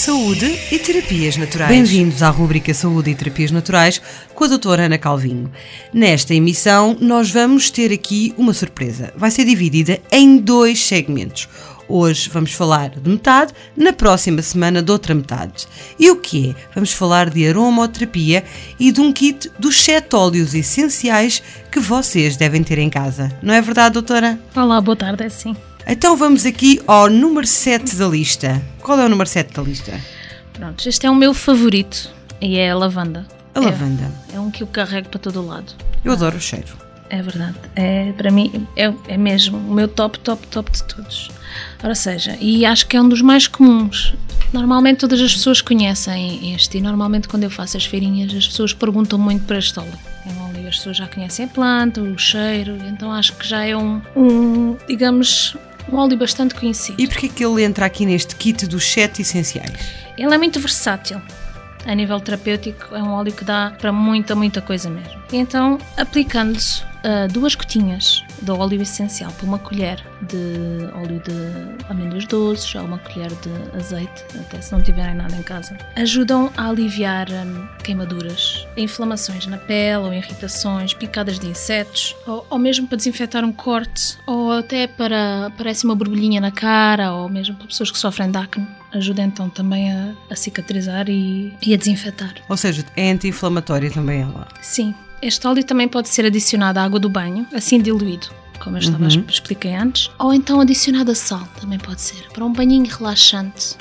Saúde e Terapias Naturais. Bem-vindos à rubrica Saúde e Terapias Naturais com a doutora Ana Calvinho. Nesta emissão, nós vamos ter aqui uma surpresa. Vai ser dividida em dois segmentos. Hoje vamos falar de metade, na próxima semana de outra metade. E o que é? Vamos falar de aromoterapia e de um kit dos sete óleos essenciais que vocês devem ter em casa. Não é verdade, doutora? Olá, boa tarde, é sim. Então vamos aqui ao número 7 da lista. Qual é o número 7 da lista? Pronto, este é o meu favorito e é a lavanda. A é, lavanda. É um que eu carrego para todo o lado. Eu adoro o cheiro. É verdade. É, para mim é, é mesmo o meu top, top, top de todos. Ora seja, e acho que é um dos mais comuns. Normalmente todas as pessoas conhecem este e normalmente quando eu faço as feirinhas as pessoas perguntam muito para este óleo. É um óleo, as pessoas já conhecem a planta, o cheiro, então acho que já é um, um digamos, um óleo bastante conhecido. E porquê que ele entra aqui neste kit dos sete essenciais? Ele é muito versátil. A nível terapêutico, é um óleo que dá para muita, muita coisa mesmo. Então, aplicando-se uh, duas gotinhas de óleo essencial por uma colher de óleo de amêndoas doces ou uma colher de azeite, até se não tiverem nada em casa, ajudam a aliviar um, queimaduras, inflamações na pele ou irritações, picadas de insetos, ou, ou mesmo para desinfetar um corte, ou até para parece uma borbulhinha na cara, ou mesmo para pessoas que sofrem de acne. Ajuda então também a, a cicatrizar e, e a desinfetar. Ou seja, é anti-inflamatória também ela? Sim, este óleo também pode ser adicionado à água do banho, assim diluído, como eu estava uhum. expliquei antes, ou então adicionado a sal, também pode ser, para um banhinho relaxante.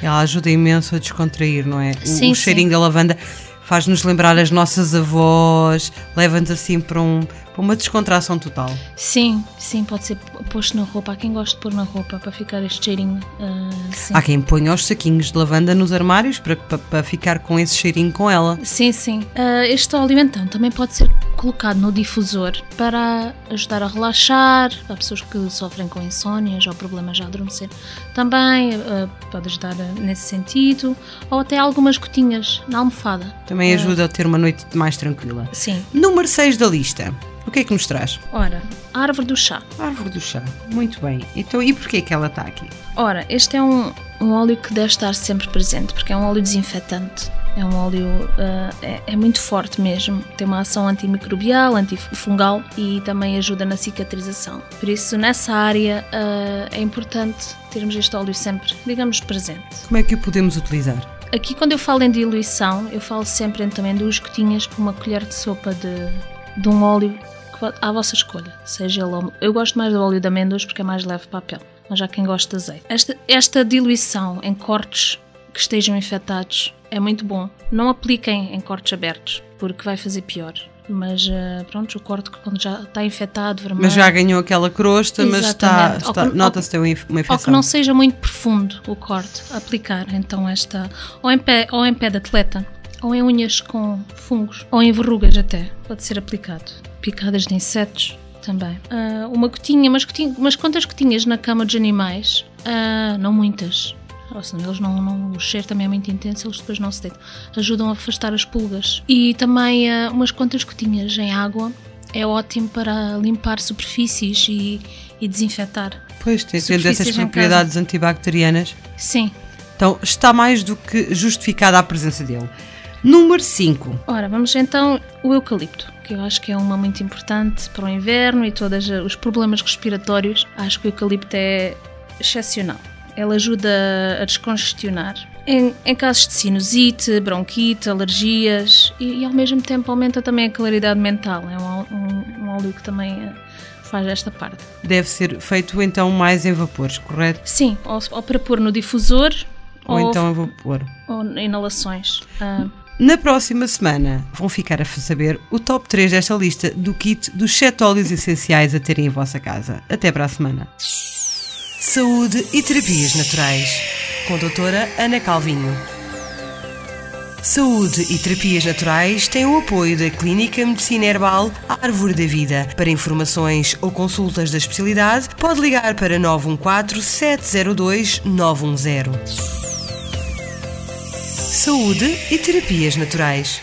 Ela ajuda imenso a descontrair, não é? Sim, o, o cheirinho sim. da lavanda faz-nos lembrar as nossas avós, leva-nos assim para, um, para uma descontração total. Sim, sim, pode ser posto na roupa. Há quem goste de pôr na roupa para ficar este cheirinho. Uh, Há quem ponha os saquinhos de lavanda nos armários para, para, para ficar com esse cheirinho com ela. Sim, sim. Uh, este óleo então também pode ser colocado no difusor para ajudar a relaxar, para pessoas que sofrem com insónias ou problemas de adormecer. Também uh, pode ajudar nesse sentido, ou até algumas gotinhas na almofada. Também ajuda a ter uma noite mais tranquila. Sim. Número 6 da lista. O que é que nos traz? Ora, a árvore do chá. A árvore do chá. Muito bem. Então, e porquê que ela está aqui? Ora, este é um, um óleo que deve estar sempre presente, porque é um óleo desinfetante. É um óleo uh, é, é, muito forte mesmo. Tem uma ação antimicrobial, antifungal e também ajuda na cicatrização. Por isso, nessa área uh, é importante termos este óleo sempre, digamos, presente. Como é que o podemos utilizar? Aqui, quando eu falo em diluição, eu falo sempre em também duas gotinhas por uma colher de sopa de, de um óleo à vossa escolha. Seja ele. Eu gosto mais do óleo de amêndoas porque é mais leve para a pele, mas já quem gosta de azeite. Esta, esta diluição em cortes que estejam infectados é muito bom. Não apliquem em cortes abertos porque vai fazer pior. Mas pronto, o corte quando já está infectado, vermelho. Mas já ganhou aquela crosta, mas está, está nota-se ter uma infecção. Ou que não seja muito profundo o corte, aplicar então esta. Ou em pé, ou em pé de atleta, ou em unhas com fungos, ou em verrugas até, pode ser aplicado. Picadas de insetos também. Uh, uma gotinha, mas, gotinha, quantas gotinhas na cama dos animais? Uh, não muitas ou seja, eles não, não, o cheiro também é muito intenso, eles depois não se deitam. Ajudam a afastar as pulgas. E também uh, umas quantas gotinhas em água é ótimo para limpar superfícies e, e desinfetar. Pois, tem, dessas propriedades casa. antibacterianas. Sim. Então está mais do que justificada a presença dele. Número 5. Ora, vamos então o eucalipto, que eu acho que é uma muito importante para o inverno e todos os problemas respiratórios. Acho que o eucalipto é excepcional. Ela ajuda a descongestionar. Em, em casos de sinusite, bronquite, alergias e, e, ao mesmo tempo aumenta também a claridade mental. É um, um, um óleo que também eh, faz esta parte. Deve ser feito então mais em vapores, correto? Sim, ou, ou para pôr no difusor ou, ou então em vapor. Ou inalações. Ah, na próxima semana vão ficar a saber o top 3 desta lista do kit dos 7 óleos essenciais a terem em vossa casa. Até para a semana. Saúde e Terapias Naturais, com a doutora Ana Calvinho. Saúde e terapias naturais têm o apoio da Clínica Medicina Herbal Árvore da Vida. Para informações ou consultas da especialidade, pode ligar para 914 702 910. Saúde e terapias naturais.